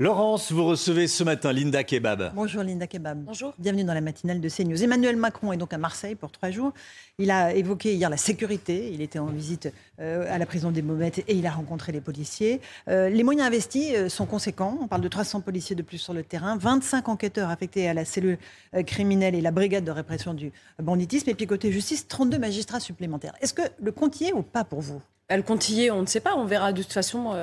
Laurence, vous recevez ce matin Linda Kebab. Bonjour Linda Kebab. Bonjour. Bienvenue dans la matinale de CNews. Emmanuel Macron est donc à Marseille pour trois jours. Il a évoqué hier la sécurité. Il était en visite euh, à la prison des Baumettes et il a rencontré les policiers. Euh, les moyens investis euh, sont conséquents. On parle de 300 policiers de plus sur le terrain, 25 enquêteurs affectés à la cellule criminelle et la brigade de répression du banditisme. Et puis côté justice, 32 magistrats supplémentaires. Est-ce que le compte y est ou pas pour vous? Le compte y est, on ne sait pas. On verra de toute façon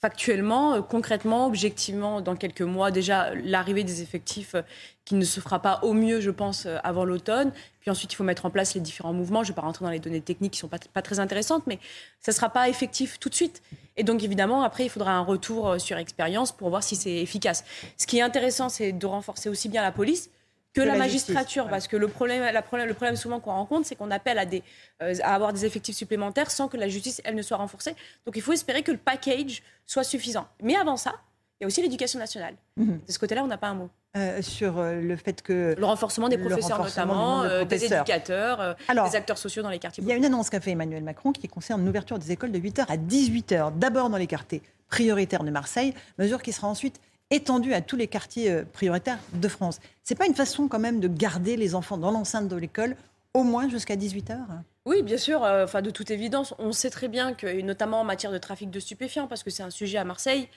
factuellement, euh, concrètement, objectivement, dans quelques mois, déjà l'arrivée des effectifs euh, qui ne se fera pas au mieux, je pense, euh, avant l'automne. Puis ensuite, il faut mettre en place les différents mouvements. Je ne vais pas rentrer dans les données techniques qui ne sont pas, pas, très intéressantes, mais ça ne sera pas effectif tout de suite. Et donc, évidemment, après, il faudra un retour sur expérience pour voir si c'est efficace. Ce qui est intéressant, c'est de renforcer aussi bien la police, que, la, magistrature, parce que le problème, la problème, le problème souvent qu'on rencontre, c'est qu'on appelle à, des, euh, à avoir des effectifs supplémentaires sans que la justice, elle, ne soit renforcée. Donc il faut espérer que le package soit suffisant. Mais avant ça, il y a aussi l'éducation nationale. Mhm. De ce côté-là, on n'a pas un mot. Euh, sur euh, le fait que... Le renforcement des professeurs notamment, des éducateurs, des acteurs sociaux dans les quartiers. Il y a une annonce qu'a fait Emmanuel Macron qui concerne l'ouverture des écoles de 8h à 18h, d'abord dans les quartiers prioritaires de Marseille, mesure qui sera ensuite étendue à tous les quartiers euh, prioritaires de France. C'est pas une façon quand même de garder les enfants dans l'enceinte de l'école au moins jusqu'à 18 h oui, bien sûr. Euh, enfin, de toute évidence, on sait très bien que, notamment en matière de trafic de stupéfiants, parce que c'est un sujet à Marseille,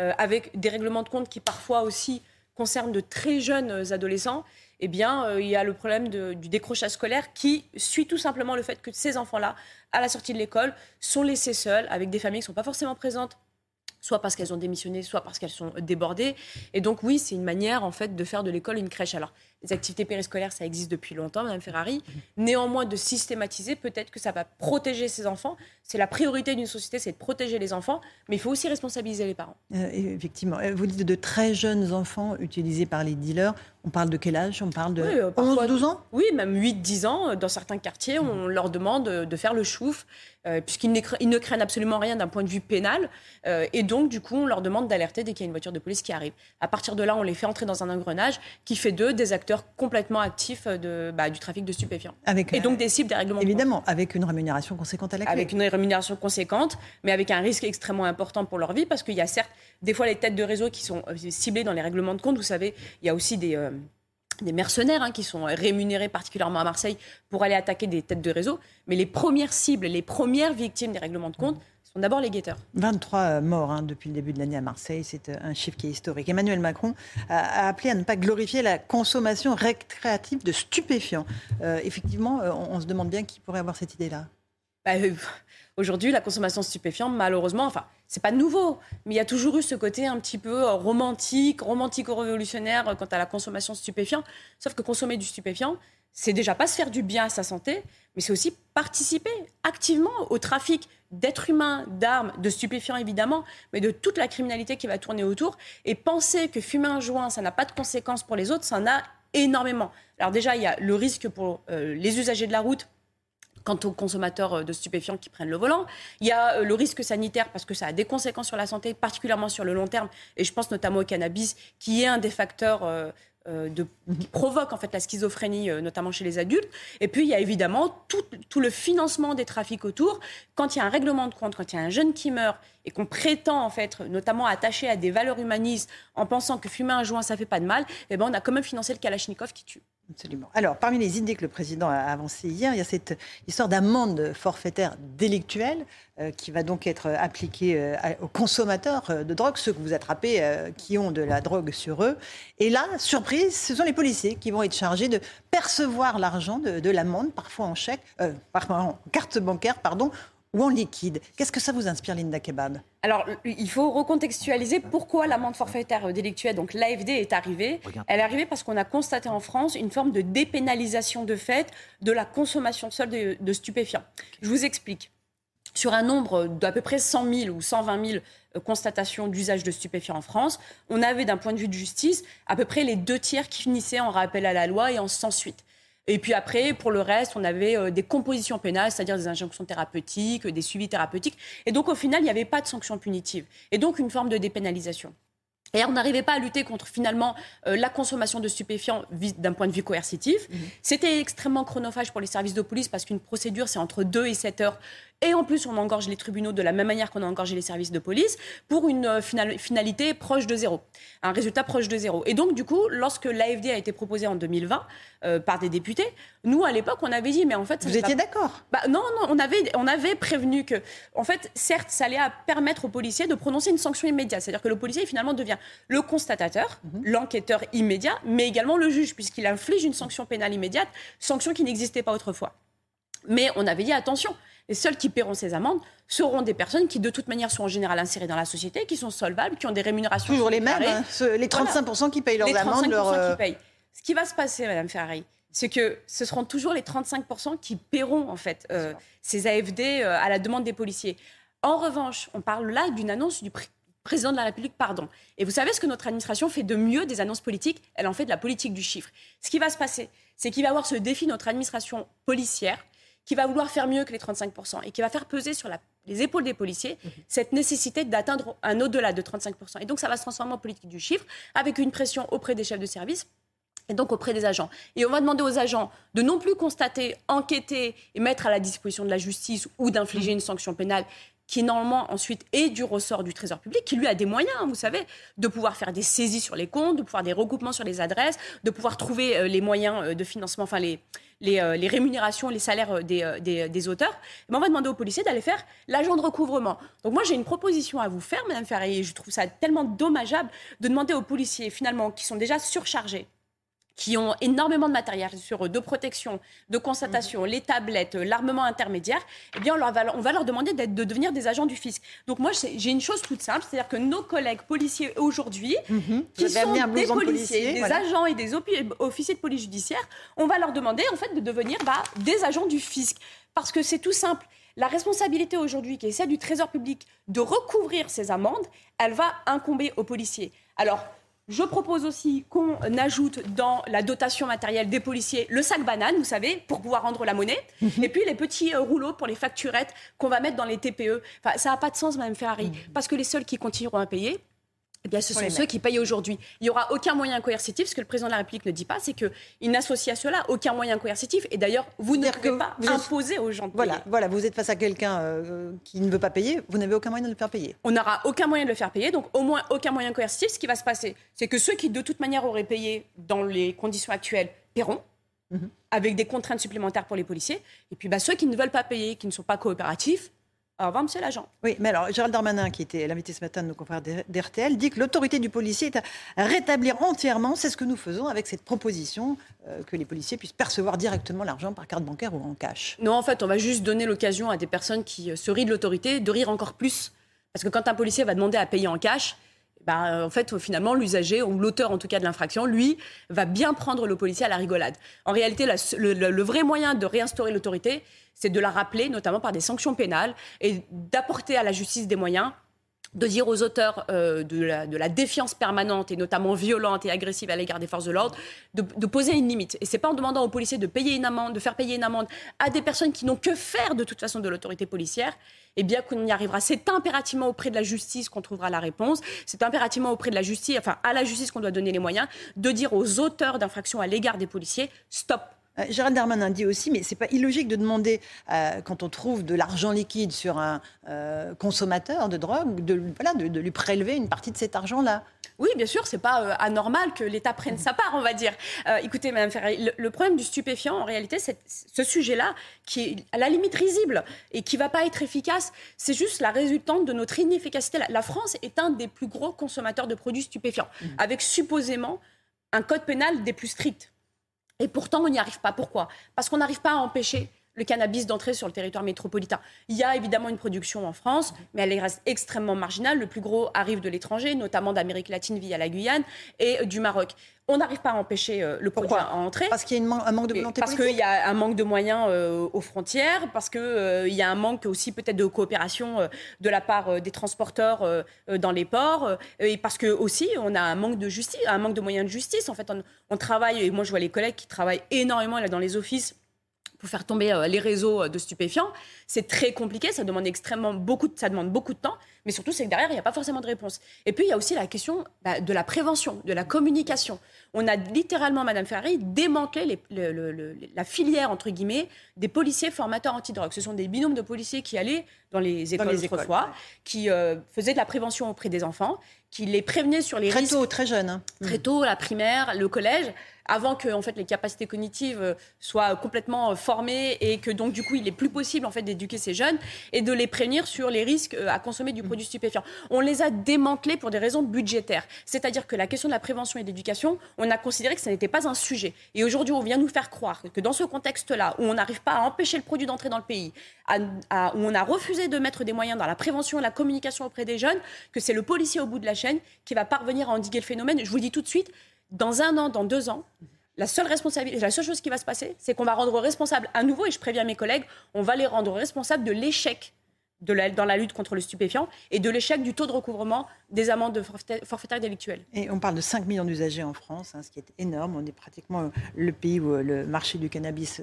euh, avec des règlements de compte qui parfois aussi concernent de très jeunes adolescents, eh bien, il y a le problème du décrochage scolaire qui suit tout simplement le fait que ces enfants-là, à la sortie de l'école, sont laissés seuls avec des familles qui ne sont pas forcément présentes soit parce qu'elles ont démissionné, soit parce qu'elles sont débordées. Et donc oui, c'est une manière en fait de faire de l'école une crèche. Alors les activités périscolaires, ça existe depuis longtemps, Madame Ferrari. Néanmoins, de systématiser, peut-être que ça va protéger ces enfants. C'est la priorité d'une société, c'est de protéger les enfants, mais il faut aussi responsabiliser les parents. Euh, effectivement. Euh, vous dites de très jeunes enfants utilisés par les dealers. On parle de quel âge? On parle de 11, euh, 12 ans? Oui, même 8, 10 ans. Dans certains quartiers, on leur demande de faire le chouf, puisqu'ils ne craignent absolument rien d'un point de vue pénal. et donc, du coup, on leur demande d'alerter dès qu'il y a une voiture de police qui arrive. À partir de là, on les fait entrer dans un engrenage qui fait d'eux des acteurs complètement actifs de, bah, du trafic de stupéfiants. Avec, et donc des cibles des règlements. Évidemment, avec une rémunération conséquente à la clé. Avec une rémunération conséquente, mais avec un risque extrêmement important pour leur vie, parce qu'il y a certes des fois les têtes de réseau qui sont euh, ciblées dans les règlements de compte. Vous savez, il y a aussi des... Euh, des mercenaires hein, qui sont rémunérés particulièrement à Marseille pour aller attaquer des têtes de réseau. Mais les premières cibles, les premières victimes des réglements de compte, d'abord les guetteurs. 23 euh, morts hein, depuis le début de l'année à Marseille, c'est euh, un chiffre qui est historique. Emmanuel Macron a, appelé à ne pas glorifier la consommation récréative de stupéfiants. Euh, effectivement, on, se demande bien qui pourrait avoir cette idée-là. Bah, aujourd'hui, la consommation de stupéfiants, malheureusement, enfin, c'est pas nouveau, mais il y a toujours eu ce côté un petit peu romantique, romantico-révolutionnaire quant à la consommation de stupéfiants. Sauf que consommer du stupéfiant, c'est déjà pas se faire du bien à sa santé, mais c'est aussi participer activement au trafic d'êtres humains, d'armes, de stupéfiants évidemment, mais de toute la criminalité qui va tourner autour. Et penser que fumer un joint, ça n'a pas de conséquences pour les autres, ça en a énormément. Alors déjà, il y a le risque pour euh, les usagers de la route quant aux consommateurs euh, de stupéfiants qui prennent le volant. Il y a euh, le risque sanitaire parce que ça a des conséquences sur la santé, particulièrement sur le long terme. Et je pense notamment au cannabis, qui est un des facteurs de, qui provoque en fait la schizophrénie, euh, notamment chez les adultes. Et puis il y a évidemment tout, tout, le financement des trafics autour. Quand il y a un règlement de compte, quand il y a un jeune qui meurt et qu'on prétend en fait, notamment attaché à des valeurs humanistes, en pensant que fumer un joint ça fait pas de mal, eh ben on a quand même financé le Kalachnikov qui tue. Absolument. Alors, parmi les idées que le président a avancées hier, il y a cette histoire d'amende forfaitaire délictuelle euh, qui va donc être appliquée euh, aux consommateurs euh, de drogue, ceux que vous attrapez qui ont de la drogue sur eux. Et là, surprise, ce sont les policiers qui vont être chargés de percevoir l'argent de, de l'amende, parfois en chèque, parfois en carte bancaire, pardon, ou en liquide. Qu'est-ce que ça vous inspire, Linda Kebab? Alors, il faut recontextualiser pourquoi l'amende forfaitaire délictuelle, donc l'AFD, est arrivée. Elle est arrivée parce qu'on a constaté en France une forme de dépénalisation de fait de la consommation seule de, de stupéfiants. Je vous explique. Sur un nombre d'à peu près 100 000 ou 120 000 euh, constatations d'usage de stupéfiants en France, on avait d'un point de vue de justice à peu près les deux tiers qui finissaient en rappel à la loi et en sans suite. Et puis après, pour le reste, on avait euh, des compositions pénales, c'est-à-dire des injonctions thérapeutiques, des suivis thérapeutiques. Et donc, au final, il n'y avait pas de sanction punitive. Et donc, une forme de dépénalisation. Et on n'arrivait pas à lutter contre finalement euh, la consommation de stupéfiants d'un point de vue coercitif. Mmh. C'était extrêmement chronophage pour les services de police parce qu'une procédure, c'est entre 2 et 7 heures. Et en plus, on engorge les tribunaux de la même manière qu'on a engorgé les services de police pour une euh, finalité proche de zéro, un résultat proche de zéro. Et donc, du coup, lorsque l'AFD a été proposé en 2020 euh, par des députés, nous, à l'époque, on avait dit, mais en fait... Vous étiez d'accord bah, Non, non, on avait, on avait prévenu que, en fait, certes, ça allait permettre aux policiers de prononcer une sanction immédiate. C'est-à-dire que le policier, finalement, devient le constatateur, mhm. l'enquêteur immédiat, mais également le juge, puisqu'il inflige une sanction pénale immédiate, sanction qui n'existait pas autrefois. Mais on avait dit, attention, les seuls qui paieront ces amendes seront des personnes qui, de toute manière, sont en général insérées dans la société, qui sont solvables, qui ont des rémunérations. Toujours les mêmes, hein, les 35% qui payent leurs les amendes. Leur, qui euh, payent. Ce qui va se passer, Madame Ferrari, c'est que ce seront toujours les 35% qui paieront, en fait, euh, ces AFD euh, à la demande des policiers. En revanche, on parle là d'une annonce du président de la République, pardon. Et vous savez ce que notre administration fait de mieux des annonces politiques? Elle en fait de la politique du chiffre. Ce qui va se passer, c'est qu'il va y avoir ce défi, notre administration policière, qui va vouloir faire mieux que les 35% et qui va faire peser sur les épaules des policiers mhm. cette nécessité d'atteindre un au-delà de 35%. Et donc ça va se transformer en politique du chiffre avec une pression auprès des chefs de service et donc auprès des agents. Et on va demander aux agents de non plus constater, enquêter et mettre à la disposition de la justice ou d'infliger mhm. une sanction pénale qui normalement ensuite est du ressort du Trésor public, qui lui a des moyens, vous savez, de pouvoir faire des saisies sur les comptes, de pouvoir des recoupements sur les adresses, de pouvoir trouver euh, les moyens euh, de financement, enfin les, les, euh, rémunérations, les salaires des, des, auteurs. Mais on va demander aux policiers d'aller faire l'agent de recouvrement. Donc moi j'ai une proposition à vous faire, Madame Ferrier, je trouve ça tellement dommageable de demander aux policiers finalement qui sont déjà surchargés qui ont énormément de matériel sur eux, de protection, de constatation, mhm. les tablettes, l'armement intermédiaire, eh bien, on, leur va, on va leur demander de devenir des agents du fisc. Donc moi, j'ai une chose toute simple, c'est-à-dire que nos collègues policiers aujourd'hui, mhm. qui sont des policiers, des agents et des officiers de police judiciaire, on va leur demander en fait de devenir bah, des agents du fisc. Parce que c'est tout simple. La responsabilité aujourd'hui, qui est celle du Trésor public, de recouvrir ces amendes, elle va incomber aux policiers. Alors, je propose aussi qu'on ajoute dans la dotation matérielle des policiers le sac banane, vous savez, pour pouvoir rendre la monnaie. Mhm. Et puis les petits euh, rouleaux pour les facturettes qu'on va mettre dans les TPE. Enfin, ça n'a pas de sens, Mme Ferrari, mhm. parce que les seuls qui continueront à payer, eh bien, ce sont ceux qui payent aujourd'hui. Il n'y aura aucun moyen coercitif. Ce que le président de la République ne dit pas, c'est qu'il n'associe à cela aucun moyen coercitif. Et d'ailleurs, vous ne pouvez pas imposer aux gens de voilà, Voilà, vous êtes face à quelqu'un euh, qui ne veut pas payer, vous n'avez aucun moyen de le faire payer. On n'aura aucun moyen de le faire payer, donc au moins aucun moyen coercitif. Ce qui va se passer, c'est que ceux qui, de toute manière, auraient payé dans les conditions actuelles, paieront. Mhm. avec des contraintes supplémentaires pour les policiers. Et puis bah, ceux qui ne veulent pas payer, qui ne sont pas coopératifs, au revoir, monsieur l'agent. Oui, mais alors, Gérald Darmanin, qui était l'invité ce matin de nos confrères d'RTL, dit que l'autorité du policier est à rétablir entièrement. C'est ce que nous faisons avec cette proposition euh, que les policiers puissent percevoir directement l'argent par carte bancaire ou en cash. Non, en fait, on va juste donner l'occasion à des personnes qui euh, se rient de l'autorité de rire encore plus. Parce que quand un policier va demander à payer en cash, bah, en fait, finalement, l'usager, ou l'auteur en tout cas de l'infraction, lui, va bien prendre le policier à la rigolade. En réalité, le, vrai moyen de réinstaurer l'autorité, c'est de la rappeler, notamment par des sanctions pénales, et d'apporter à la justice des moyens de dire aux auteurs euh, de, la, défiance permanente et notamment violente et agressive à l'égard des forces de l'ordre de, poser une limite. Et c'est pas en demandant aux policiers de payer une amende, de faire payer une amende à des personnes qui n'ont que faire de toute façon de l'autorité policière, eh bien qu'on y arrivera. C'est impérativement auprès de la justice qu'on trouvera la réponse. C'est impérativement auprès de la justice, enfin à la justice qu'on doit donner les moyens de dire aux auteurs d'infractions à l'égard des policiers stop Gérald Darmanin dit aussi, mais c'est pas illogique de demander, euh, quand on trouve de l'argent liquide sur un euh, consommateur de drogue, de, voilà, de, lui prélever une partie de cet argent-là. Oui, bien sûr, c'est pas anormal que l'État prenne sa part, on va dire. écoutez, Madame Ferrari, le, problème du stupéfiant, en réalité, c'est ce sujet-là qui est à la limite risible et qui va pas être efficace. C'est juste la résultante de notre inefficacité. La, France est un des plus gros consommateurs de produits stupéfiants, mmh. avec supposément un code pénal des plus stricts. Et pourtant, on n'y arrive pas. Pourquoi? Parce qu'on n'arrive pas à empêcher le cannabis d'entrer sur le territoire métropolitain. Il y a évidemment une production en France, mais elle reste extrêmement marginale. Le plus gros arrive de l'étranger, notamment d'Amérique latine via la Guyane et du Maroc. On n'arrive pas à empêcher euh, le produit à entrer. Parce qu'il y a un manque de volonté Parce qu'il y a un manque de moyens euh, aux frontières, parce qu'il euh, y a un manque aussi peut-être de coopération de la part des transporteurs dans les ports, et parce que aussi on a un manque de justice, un manque de moyens de justice. En fait, on, on travaille, et moi je vois les collègues qui travaillent énormément là dans les offices pour faire tomber les réseaux de stupéfiants. C'est très compliqué, ça demande extrêmement beaucoup, ça demande beaucoup de temps. Mais surtout, c'est que derrière, il n'y a pas forcément de réponse. Et puis, il y a aussi la question bah, de la prévention, de la communication. On a littéralement, Madame Ferrari, démantelé la filière, entre guillemets, des policiers formateurs antidrogue. Ce sont des binômes de policiers qui allaient dans les écoles les autrefois, qui euh, faisaient de la prévention auprès des enfants, qui les prévenaient sur les risques. Très tôt, très jeune. Hein. Très tôt, la primaire, le collège avant que en fait les capacités cognitives euh, soient complètement euh, formées et que donc du coup il est plus possible en fait d'éduquer ces jeunes et de les prévenir sur les risques à consommer du produit stupéfiant. On les a démantelés pour des raisons budgétaires, c'est-à-dire que la question de la prévention et de l'éducation, on a considéré que ce n'était pas un sujet. Et aujourd'hui, on vient nous faire croire que dans ce contexte-là, où on n'arrive pas à empêcher le produit d'entrer dans le pays, où on a refusé de mettre des moyens dans la prévention et la communication auprès des jeunes, que c'est le policier au bout de la chaîne qui va parvenir à endiguer le phénomène. Je vous le dis tout de suite, dans un an, dans deux ans, la seule responsabilité, la seule chose qui va se passer, c'est qu'on va rendre responsable à nouveau, et je préviens mes collègues, on va les rendre responsables de l'échec dans la lutte contre le stupéfiant et de l'échec du taux de recouvrement des amendes forfaitaires délictuelles. Et on parle de 5 millions d'usagers en France, hein, ce qui est énorme. On est pratiquement le pays où le marché du cannabis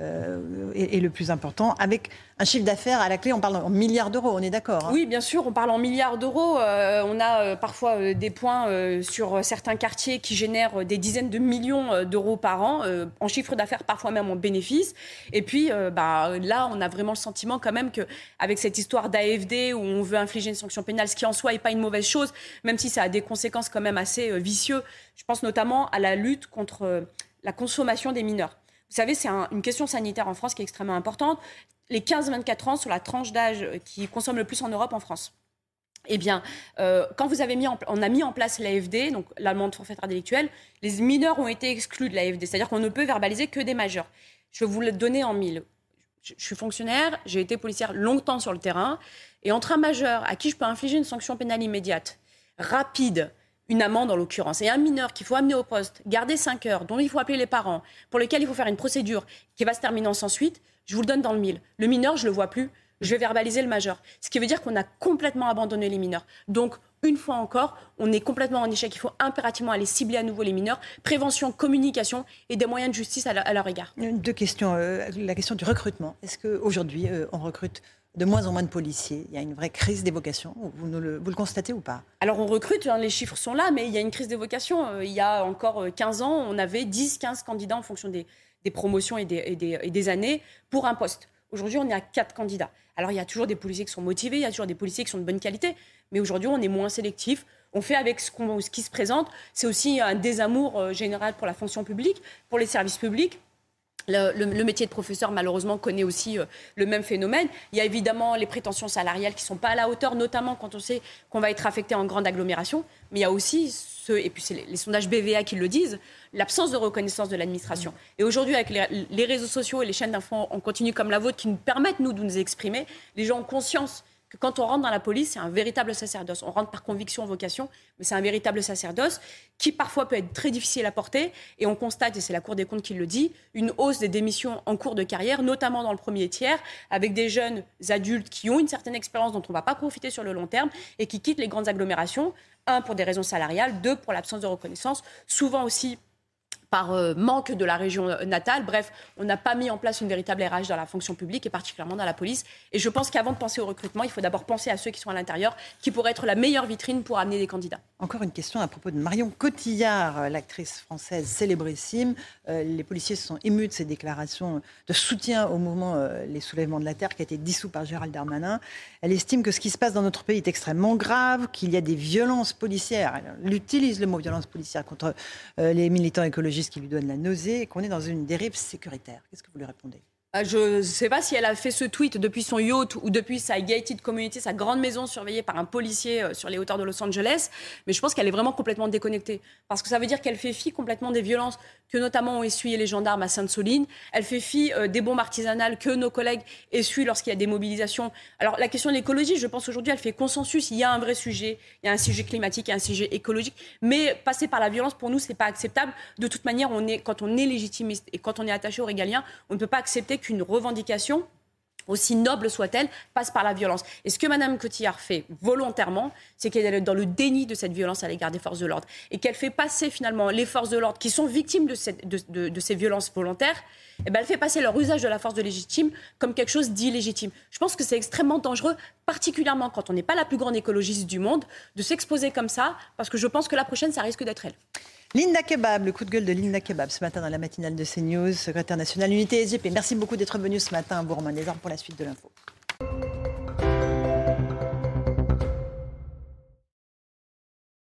euh, euh, est, le plus important, avec un chiffre d'affaires à la clé, on parle en milliards d'euros, on est d'accord hein Oui, bien sûr, on parle en milliards d'euros. Euh, on a euh, parfois des points sur certains quartiers qui génèrent des dizaines de millions d'euros par an, en chiffre d'affaires, parfois même en bénéfices. Et puis bah, là, on a vraiment le sentiment quand même qu'avec cette histoire d'AFD où on veut infliger une sanction pénale, ce qui en soi n'est pas une mauvaise chose, même si ça a des conséquences quand même assez vicieuses, je pense notamment à la lutte contre la consommation des mineurs. Vous savez, c'est une question sanitaire en France qui est extrêmement importante. Les 15-24 ans sont la tranche d'âge qui consomme le plus en Europe en France. Eh bien, euh, quand vous avez mis on a mis en place l'AFD, donc l'amende forfaitaire délictuelle, les mineurs ont été exclus de l'AFD, c'est-à-dire qu'on ne peut verbaliser que des majeurs. Je vais vous le donner en mille. Je, je suis fonctionnaire, j'ai été policière longtemps sur le terrain, et entre un majeur à qui je peux infliger une sanction pénale immédiate, rapide, une amende en l'occurrence, et un mineur qu'il faut amener au poste, garder 5 heures, dont il faut appeler les parents, pour lequel il faut faire une procédure qui va se terminer sans suite, je vous le donne dans le mille. Le mineur, je ne le vois plus, je vais verbaliser le majeur. Ce qui veut dire qu'on a complètement abandonné les mineurs. Donc, une fois encore, on est complètement en échec. Il faut impérativement aller cibler à nouveau les mineurs. Prévention, communication et des moyens de justice à, leur égard. Deux questions. Euh, la question du recrutement. Est-ce qu'aujourd'hui, euh, on recrute de moins en moins de policiers. Il y a une vraie crise des vocations. Vous, le, constatez ou pas? Alors on recrute, hein, les chiffres sont là, mais il y a une crise des vocations. Euh, il y a encore 15 euh, ans, on avait 10-15 candidats en fonction des, promotions et des, années pour un poste. Aujourd'hui, on est à 4 candidats. Alors il y a toujours des policiers qui sont motivés, il y a toujours des policiers qui sont de bonne qualité, mais aujourd'hui, on est moins sélectif. On fait avec ce, ce qui se présente. C'est aussi un désamour euh, général pour la fonction publique, pour les services publics. Le, métier de professeur, malheureusement, connaît aussi euh, le même phénomène. Il y a évidemment les prétentions salariales qui ne sont pas à la hauteur, notamment quand on sait qu'on va être affecté en grande agglomération. Mais il y a aussi, ce, et puis c'est les, sondages BVA qui le disent, l'absence de reconnaissance de l'administration. Et aujourd'hui, avec les, réseaux sociaux et les chaînes d'infos en continu comme la vôtre qui nous permettent, nous, de nous exprimer, les gens ont conscience quand on rentre dans la police, c'est un véritable sacerdoce. On rentre par conviction, vocation, mais c'est un véritable sacerdoce qui parfois peut être très difficile à porter. Et on constate, et c'est la Cour des comptes qui le dit, une hausse des démissions en cours de carrière, notamment dans le premier tiers, avec des jeunes adultes qui ont une certaine expérience dont on ne va pas profiter sur le long terme et qui quittent les grandes agglomérations. Un, pour des raisons salariales, deux, pour l'absence de reconnaissance, souvent aussi par euh, manque de la région euh, natale. Bref, on n'a pas mis en place une véritable RH dans la fonction publique et particulièrement dans la police. Et je pense qu'avant de penser au recrutement, il faut d'abord penser à ceux qui sont à l'intérieur, qui pourraient être la meilleure vitrine pour amener des candidats. Encore une question à propos de Marion Cotillard, euh, l'actrice française célébrissime. les policiers se sont émus de ses déclarations de soutien au mouvement Les Soulèvements de la Terre qui a été dissous par Gérald Darmanin. Elle estime que ce qui se passe dans notre pays est extrêmement grave, qu'il y a des violences policières. Elle utilise le mot violence policière contre les militants écologistes qui lui donne la nausée et qu'on est dans une dérive sécuritaire. Qu'est-ce que vous lui répondez? Je ne sais pas si elle a fait ce tweet depuis son yacht ou depuis sa gated community, sa grande maison surveillée par un policier euh, sur les hauteurs de Los Angeles, mais je pense qu'elle est vraiment complètement déconnectée. Parce que ça veut dire qu'elle fait fi complètement des violences que notamment ont essuyé les gendarmes à Sainte-Soline. Elle fait fi euh, des bombes artisanales que nos collègues essuient lorsqu'il y a des mobilisations. Alors la question de l'écologie, je pense aujourd'hui, elle fait consensus. Il y a un vrai sujet, il y a un sujet climatique, il y a un sujet écologique, mais passer par la violence, pour nous, ce n'est pas acceptable. De toute manière, quand on est légitimiste et quand on est attaché aux régaliens, on ne peut pas accepter qu'une revendication aussi noble soit-elle, passe par la violence. Et ce que Mme Cotillard fait volontairement, c'est qu'elle est dans le déni de cette violence à l'égard des forces de l'ordre. Et qu'elle fait passer finalement les forces de l'ordre qui sont victimes de, ces violences volontaires, et eh ben elle fait passer leur usage de la force de légitime comme quelque chose d'illégitime. Je pense que c'est extrêmement dangereux, particulièrement quand on n'est pas la plus grande écologiste du monde, de s'exposer comme ça, parce que je pense que la prochaine, ça risque d'être elle. Linda Kebab, le coup de gueule de Linda Kebab ce matin dans la matinale de CNews, secrétaire nationale unité SGP. Merci beaucoup d'être venu ce matin à Bourg-en-Bresse pour la suite de l'info.